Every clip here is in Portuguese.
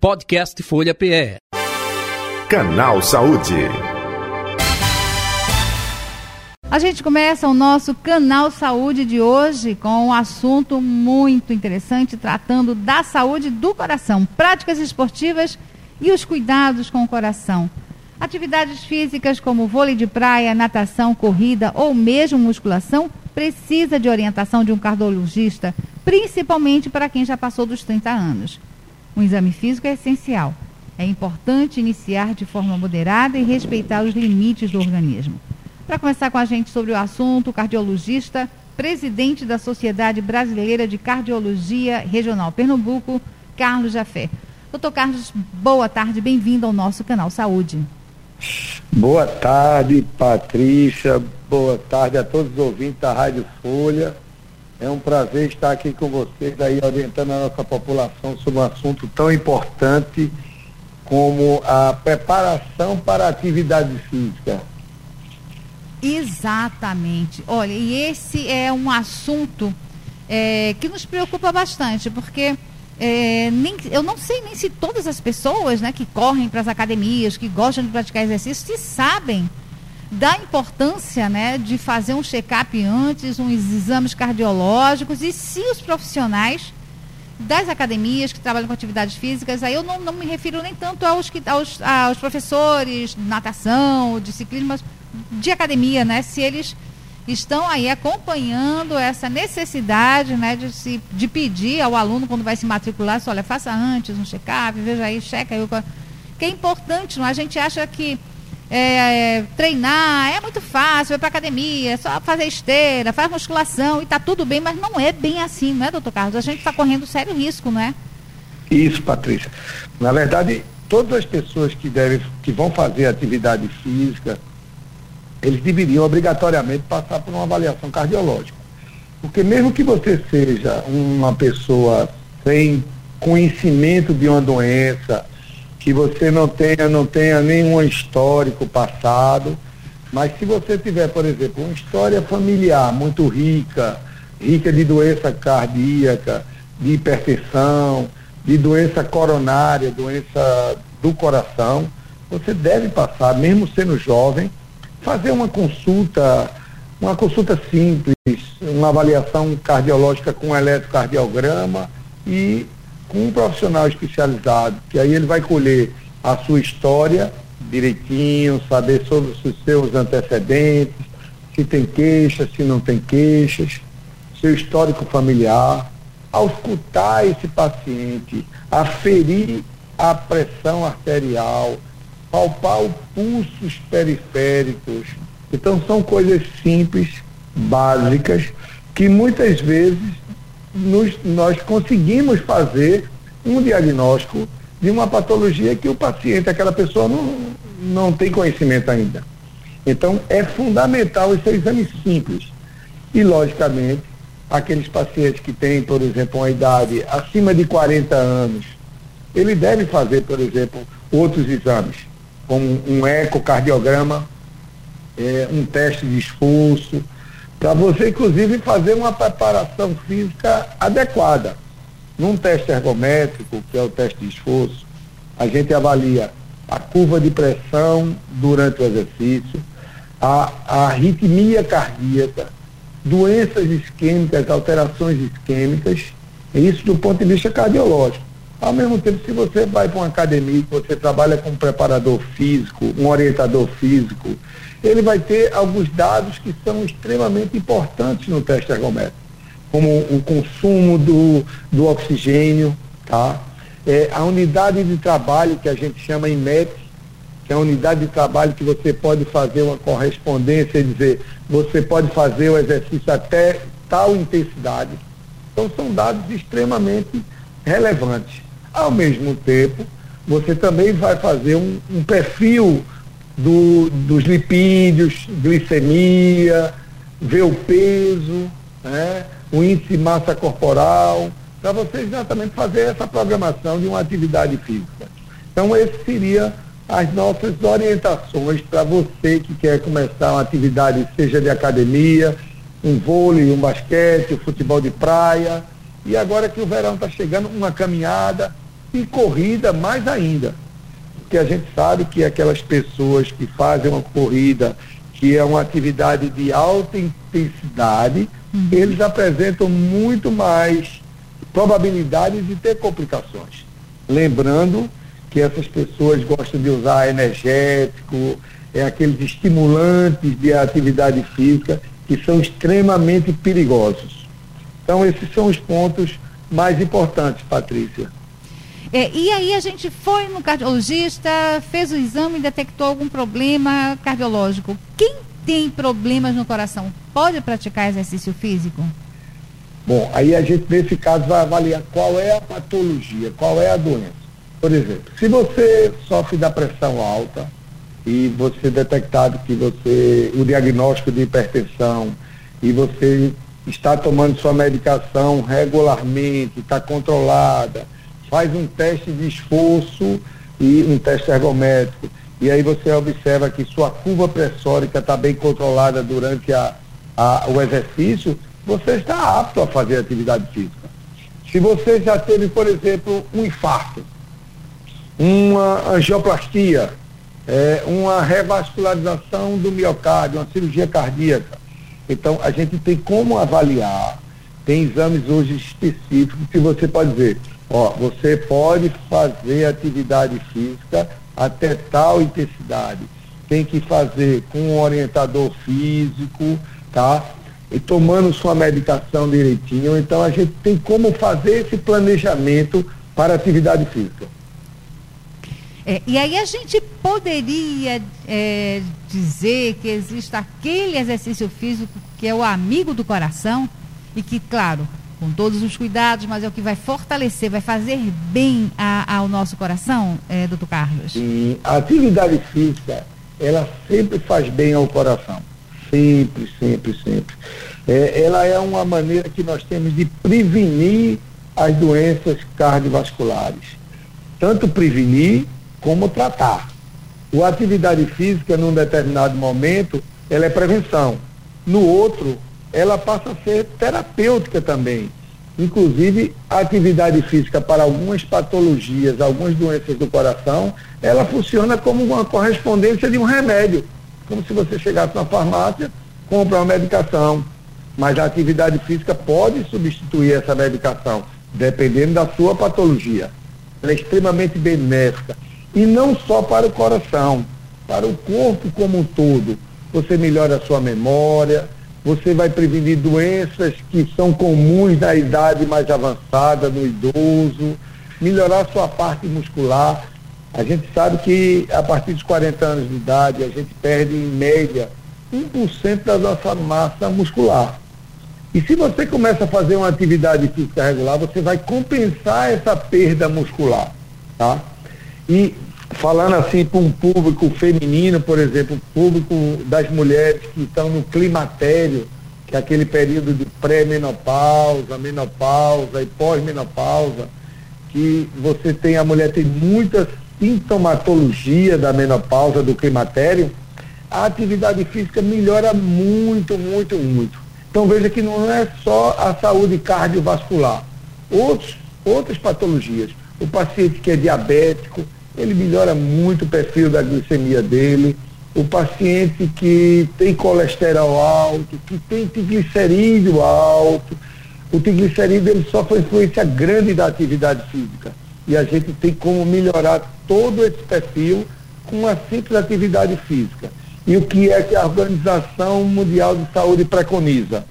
Podcast Folha PE. Canal Saúde. A gente começa o nosso Canal Saúde de hoje com um assunto muito interessante tratando da saúde do coração, práticas esportivas e os cuidados com o coração. Atividades físicas como vôlei de praia, natação, corrida ou mesmo musculação precisa de orientação de um cardiologista, principalmente para quem já passou dos 30 anos. Um exame físico é essencial. É importante iniciar de forma moderada e respeitar os limites do organismo. Para conversar com a gente sobre o assunto, o cardiologista, presidente da Sociedade Brasileira de Cardiologia Regional Pernambuco, Carlos Jafé. Doutor Carlos, boa tarde, bem-vindo ao nosso canal Saúde. Boa tarde, Patrícia. Boa tarde a todos os ouvintes da Rádio Folha. É um prazer estar aqui com vocês aí orientando a nossa população sobre um assunto tão importante como a preparação para a atividade física. Exatamente. Olha, e esse é um assunto é, que nos preocupa bastante, porque é, nem, eu não sei nem se todas as pessoas né, que correm para as academias, que gostam de praticar exercício, se sabem da importância né, de fazer um check-up antes, uns exames cardiológicos, e se os profissionais das academias que trabalham com atividades físicas, aí eu não, não me refiro nem tanto aos, aos, aos professores de natação, de ciclismo, mas de academia, né? Se eles estão aí acompanhando essa necessidade né, de, se, de pedir ao aluno quando vai se matricular, olha, faça antes um check-up, veja aí, checa aí. Que é importante, não? É? A gente acha que é, treinar é muito fácil, ir para academia, é só fazer esteira, faz musculação e está tudo bem, mas não é bem assim, não é, doutor Carlos? A gente está correndo sério risco, não é? Isso, Patrícia. Na verdade, todas as pessoas que, devem, que vão fazer atividade física, eles deveriam obrigatoriamente passar por uma avaliação cardiológica. Porque mesmo que você seja uma pessoa sem conhecimento de uma doença, que você não tenha, não tenha nenhum histórico passado, mas se você tiver, por exemplo, uma história familiar muito rica, rica de doença cardíaca, de hipertensão, de doença coronária, doença do coração, você deve passar, mesmo sendo jovem, fazer uma consulta, uma consulta simples, uma avaliação cardiológica com eletrocardiograma e com um profissional especializado, que aí ele vai colher a sua história direitinho, saber sobre os seus antecedentes, se tem queixas, se não tem queixas, seu histórico familiar, auscultar esse paciente, aferir a pressão arterial, palpar os pulsos periféricos. Então são coisas simples, básicas, que muitas vezes nos, nós conseguimos fazer um diagnóstico de uma patologia que o paciente, aquela pessoa, não, não tem conhecimento ainda. Então, é fundamental esse exame simples. E, logicamente, aqueles pacientes que têm, por exemplo, uma idade acima de 40 anos, ele deve fazer, por exemplo, outros exames, como um ecocardiograma, é, um teste de esforço, para você, inclusive, fazer uma preparação física adequada. Num teste ergométrico, que é o teste de esforço, a gente avalia a curva de pressão durante o exercício, a, a arritmia cardíaca, doenças isquêmicas, alterações isquêmicas, isso do ponto de vista cardiológico. Ao mesmo tempo, se você vai para uma academia, você trabalha com um preparador físico, um orientador físico, ele vai ter alguns dados que são extremamente importantes no teste ergométrico, como o consumo do, do oxigênio, tá? É, a unidade de trabalho que a gente chama em MET, que é a unidade de trabalho que você pode fazer uma correspondência e dizer, você pode fazer o exercício até tal intensidade. Então são dados extremamente relevantes. Ao mesmo tempo, você também vai fazer um, um perfil do, dos lipídios, glicemia, ver o peso, né, o índice de massa corporal, para você exatamente fazer essa programação de uma atividade física. Então, esse seria as nossas orientações para você que quer começar uma atividade, seja de academia, um vôlei, um basquete, um futebol de praia, e agora que o verão está chegando, uma caminhada, e corrida mais ainda. Porque a gente sabe que aquelas pessoas que fazem uma corrida, que é uma atividade de alta intensidade, uhum. eles apresentam muito mais probabilidades de ter complicações. Lembrando que essas pessoas gostam de usar energético, é aqueles estimulantes de atividade física que são extremamente perigosos. Então esses são os pontos mais importantes, Patrícia. É, e aí a gente foi no cardiologista, fez o exame e detectou algum problema cardiológico. Quem tem problemas no coração pode praticar exercício físico? Bom, aí a gente nesse caso vai avaliar qual é a patologia, qual é a doença. Por exemplo, se você sofre da pressão alta e você é detectado que você, o diagnóstico de hipertensão e você está tomando sua medicação regularmente, está controlada, faz um teste de esforço e um teste ergométrico, e aí você observa que sua curva pressórica está bem controlada durante a, a, o exercício, você está apto a fazer atividade física. Se você já teve, por exemplo, um infarto, uma angioplastia, é, uma revascularização do miocárdio, uma cirurgia cardíaca. Então, a gente tem como avaliar, tem exames hoje específicos que você pode dizer, ó, você pode fazer atividade física até tal intensidade. Tem que fazer com um orientador físico, tá? E tomando sua medicação direitinho. Então a gente tem como fazer esse planejamento para atividade física. É, e aí a gente poderia é, dizer que existe aquele exercício físico que é o amigo do coração e que, claro, com todos os cuidados, mas é o que vai fortalecer, vai fazer bem a, ao nosso coração, é, doutor Carlos? Sim, a atividade física, ela sempre faz bem ao coração. Sempre, sempre, sempre. É, ela é uma maneira que nós temos de prevenir as doenças cardiovasculares. Tanto prevenir como tratar. A atividade física, num determinado momento, ela é prevenção. No outro, ela passa a ser terapêutica também. Inclusive, a atividade física para algumas patologias, algumas doenças do coração, ela funciona como uma correspondência de um remédio. Como se você chegasse na farmácia, compra uma medicação. Mas a atividade física pode substituir essa medicação, dependendo da sua patologia. Ela é extremamente benéfica. E não só para o coração, para o corpo como um todo. Você melhora a sua memória, você vai prevenir doenças que são comuns na idade mais avançada, no idoso, melhorar a sua parte muscular. A gente sabe que a partir dos 40 anos de idade a gente perde em média 1% da nossa massa muscular. E se você começa a fazer uma atividade física regular, você vai compensar essa perda muscular, tá? E falando assim para um público feminino, por exemplo, público das mulheres que estão no climatério, que é aquele período de pré-menopausa, menopausa e pós-menopausa, que você tem, a mulher tem muita sintomatologia da menopausa, do climatério, a atividade física melhora muito, muito, muito. Então veja que não é só a saúde cardiovascular, outros, outras patologias. O paciente que é diabético, ele melhora muito o perfil da glicemia dele. O paciente que tem colesterol alto, que tem triglicerídeo alto, o triglicerídeo ele sofre uma influência grande da atividade física. E a gente tem como melhorar todo esse perfil com uma simples atividade física. E o que é que a Organização Mundial de Saúde preconiza?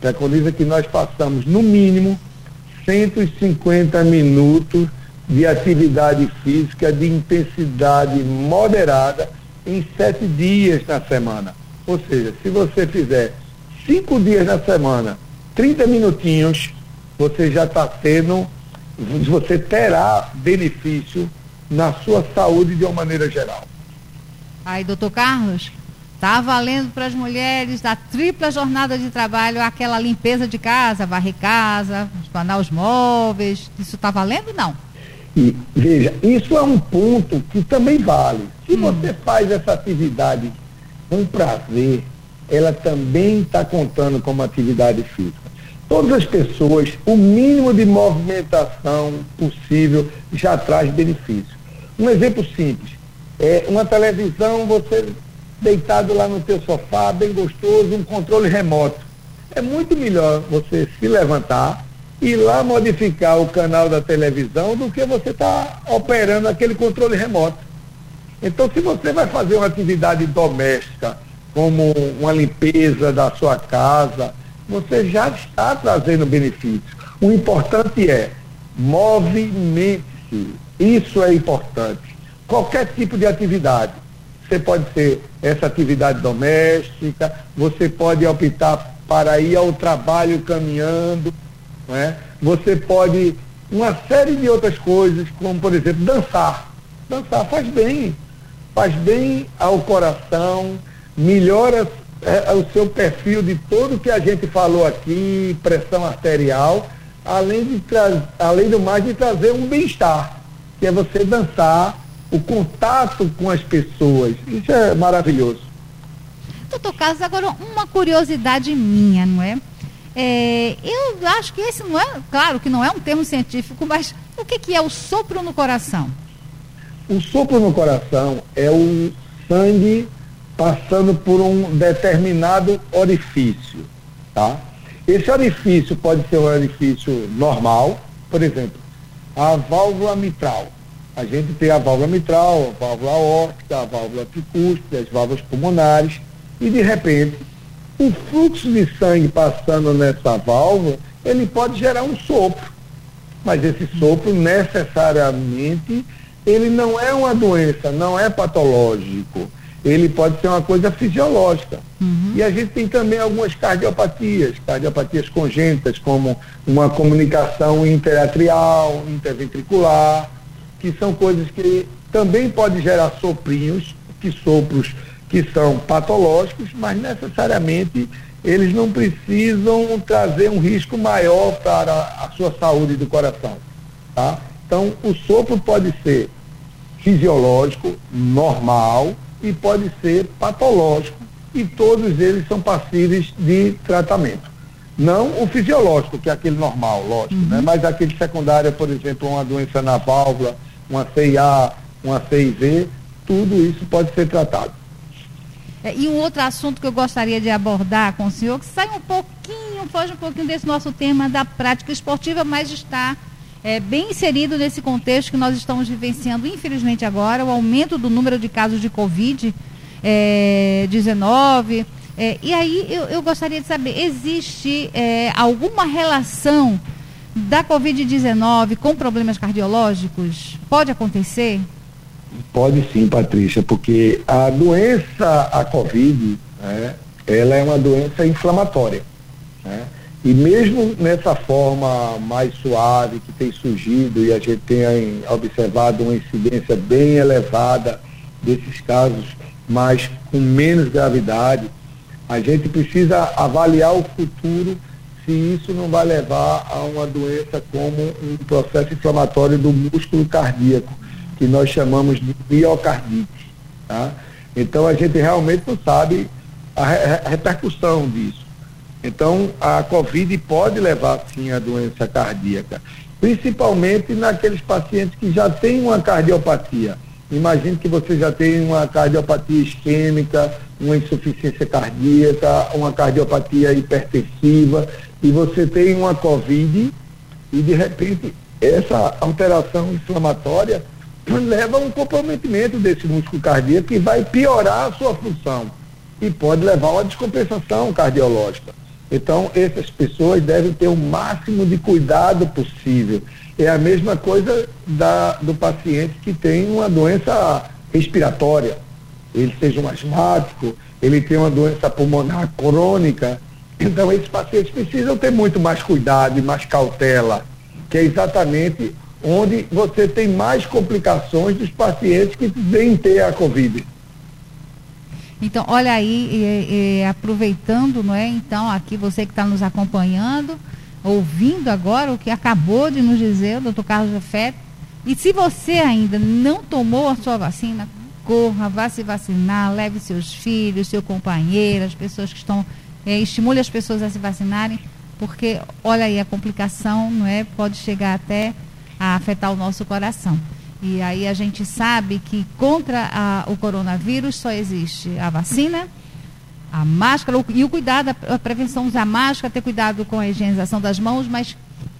Preconiza que nós façamos, no mínimo, 150 minutos de atividade física de intensidade moderada em sete dias na semana. Ou seja, se você fizer cinco dias na semana, 30 minutinhos, você já está tendo, você terá benefício na sua saúde de uma maneira geral. Aí, doutor Carlos, tá valendo para as mulheres da tripla jornada de trabalho aquela limpeza de casa, varrer casa, espanar os móveis, isso está valendo não? E, veja, isso é um ponto que também vale. Se hum. você faz essa atividade com prazer, ela também está contando como atividade física. Todas as pessoas, o mínimo de movimentação possível já traz benefício. Um exemplo simples, é uma televisão, você deitado lá no teu sofá, bem gostoso, um controle remoto. É muito melhor você se levantar e lá modificar o canal da televisão do que você estar tá operando aquele controle remoto. Então, se você vai fazer uma atividade doméstica, como uma limpeza da sua casa, você já está trazendo benefício. O importante é movimente-se. Isso é importante. Qualquer tipo de atividade. Você pode ser essa atividade doméstica, você pode optar para ir ao trabalho caminhando, né? você pode uma série de outras coisas, como por exemplo dançar. Dançar faz bem, faz bem ao coração, melhora é, o seu perfil de tudo que a gente falou aqui, pressão arterial, além, de além do mais de trazer um bem-estar, que é você dançar, o contato com as pessoas. Isso é maravilhoso. Doutor Carlos, agora uma curiosidade minha, não é? É? Eu acho que esse não é, claro que não é um termo científico, mas o que, que é o sopro no coração? O sopro no coração é o sangue passando por um determinado orifício, tá? Esse orifício pode ser um orifício normal, por exemplo, a válvula mitral. A gente tem a válvula mitral, a válvula aórtica, a válvula tricúspide, as válvulas pulmonares, e de repente, o fluxo de sangue passando nessa válvula, ele pode gerar um sopro. Mas esse sopro necessariamente, ele não é uma doença, não é patológico ele pode ser uma coisa fisiológica. Uhum. E a gente tem também algumas cardiopatias, cardiopatias congênitas, como uma comunicação interatrial, interventricular, que são coisas que também podem gerar soprinhos, que sopros que são patológicos, mas necessariamente eles não precisam trazer um risco maior para a sua saúde do coração. Tá? Então, o sopro pode ser fisiológico, normal, e pode ser patológico e todos eles são passíveis de tratamento. Não o fisiológico, que é aquele normal, lógico, né? uhum. né? mas aquele secundário, por exemplo, uma doença na válvula, uma CIA, uma CIV, tudo isso pode ser tratado. É, e um outro assunto que eu gostaria de abordar com o senhor, que sai um pouquinho, foge um pouquinho desse nosso tema da prática esportiva, mas está é, bem inserido nesse contexto que nós estamos vivenciando, infelizmente agora, o aumento do número de casos de Covid-19. É, é, e aí eu, eu, gostaria de saber, existe é, alguma relação da Covid-19 com problemas cardiológicos? Pode acontecer? Pode sim, Patrícia, porque a doença, a Covid, né, ela é uma doença inflamatória. Né? E mesmo nessa forma mais suave que tem surgido e a gente tem observado uma incidência bem elevada desses casos, mas com menos gravidade, a gente precisa avaliar o futuro se isso não vai levar a uma doença como um processo inflamatório do músculo cardíaco, que nós chamamos de miocardite. Tá? Então a gente realmente não sabe a repercussão disso. Então, a Covid pode levar, sim, à doença cardíaca, principalmente naqueles pacientes que já têm uma cardiopatia. Imagine que você já tem uma cardiopatia isquêmica, uma insuficiência cardíaca, uma cardiopatia hipertensiva, e você tem uma Covid, e de repente essa alteração inflamatória leva a um comprometimento desse músculo cardíaco que vai piorar a sua função e pode levar a uma descompensação cardiológica. Então, essas pessoas devem ter o máximo de cuidado possível. É a mesma coisa da, do paciente que tem uma doença respiratória. Ele seja um asmático, ele tem uma doença pulmonar crônica. Então, esses pacientes precisam ter muito mais cuidado e mais cautela, que é exatamente onde você tem mais complicações dos pacientes que vêm ter a Covid. Então, olha aí, e, e, aproveitando, não é? Então, aqui você que está nos acompanhando, ouvindo agora o que acabou de nos dizer o doutor Carlos Jafé. E se você ainda não tomou a sua vacina, corra, vá se vacinar, leve seus filhos, seu companheiro, as pessoas que estão, é, estimule as pessoas a se vacinarem, porque olha aí a complicação, não é? Pode chegar até a afetar o nosso coração. E aí a gente sabe que contra a, o coronavírus só existe a vacina, a máscara e o cuidado, a prevenção usar máscara, ter cuidado com a higienização das mãos, mas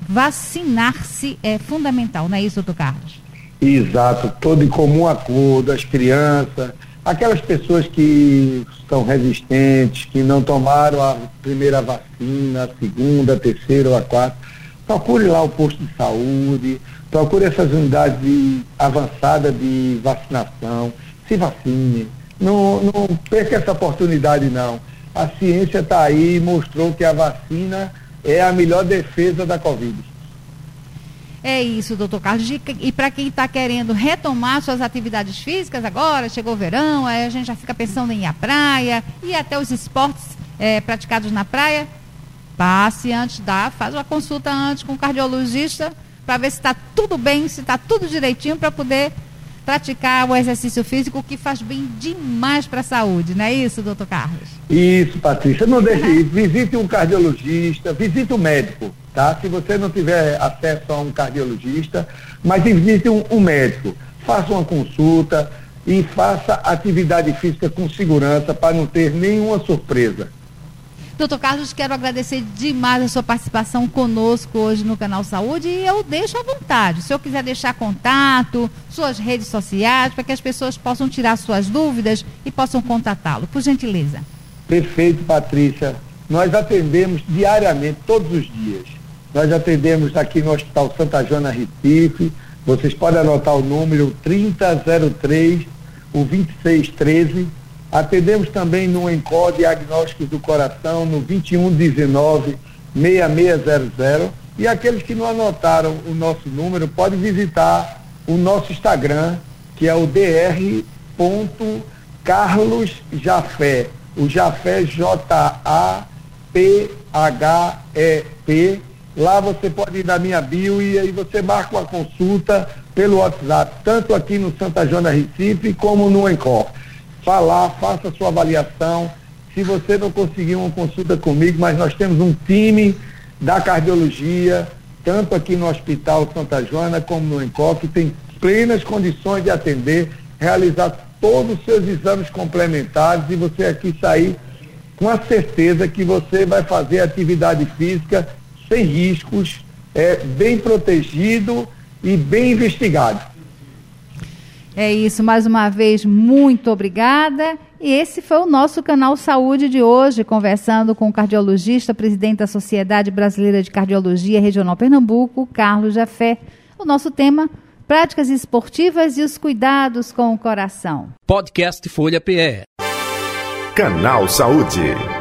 vacinar-se é fundamental, não é isso, doutor Carlos? Exato, todo em comum acordo, as crianças, aquelas pessoas que estão resistentes, que não tomaram a primeira vacina, a segunda, a terceira ou a quarta, procure lá o posto de saúde, procure essas unidades de, avançadas de vacinação, se vacine. Não, não perca essa oportunidade não. A ciência está aí e mostrou que a vacina é a melhor defesa da Covid. É isso, doutor Carlos. E para quem está querendo retomar suas atividades físicas agora, chegou o verão, aí a gente já fica pensando em ir à praia e até os esportes é, praticados na praia, passe antes, dá, faz uma consulta antes com o cardiologista para ver se está tudo bem, se está tudo direitinho para poder praticar o exercício físico que faz bem demais para a saúde, não é isso, doutor Carlos? Isso, Patrícia. Não deixe uhum. Visite um cardiologista, visite um médico, tá? Se você não tiver acesso a um cardiologista, mas visite um, um médico. Faça uma consulta e faça atividade física com segurança para não ter nenhuma surpresa. Doutor Carlos, quero agradecer demais a sua participação conosco hoje no Canal Saúde e eu deixo à vontade. Se eu quiser deixar contato, suas redes sociais, para que as pessoas possam tirar suas dúvidas e possam contatá-lo, por gentileza. Perfeito, Patrícia. Nós atendemos diariamente, todos os dias. Nós atendemos aqui no Hospital Santa Joana Recife. Vocês podem anotar o número 3003, o 2613 Atendemos também no ENCOR Diagnósticos do Coração, no 2119 6600. E aqueles que não anotaram o nosso número, podem visitar o nosso Instagram, que é o dr.carlosjafé. O Jafé J-A-P-H-E-P. Lá você pode ir na minha bio e aí você marca uma consulta pelo WhatsApp, tanto aqui no Santa Joana Recife como no Encore falar, faça sua avaliação. Se você não conseguir uma consulta comigo, mas nós temos um time da cardiologia, tanto aqui no Hospital Santa Joana como no ENCOF, que tem plenas condições de atender, realizar todos os seus exames complementares e você aqui sair com a certeza que você vai fazer atividade física sem riscos, é, bem protegido e bem investigado. É isso, mais uma vez, muito obrigada. E esse foi o nosso canal Saúde de hoje, conversando com o cardiologista, presidente da Sociedade Brasileira de Cardiologia Regional Pernambuco, Carlos Jafé. O nosso tema: práticas esportivas e os cuidados com o coração. Podcast Folha PE. Canal Saúde.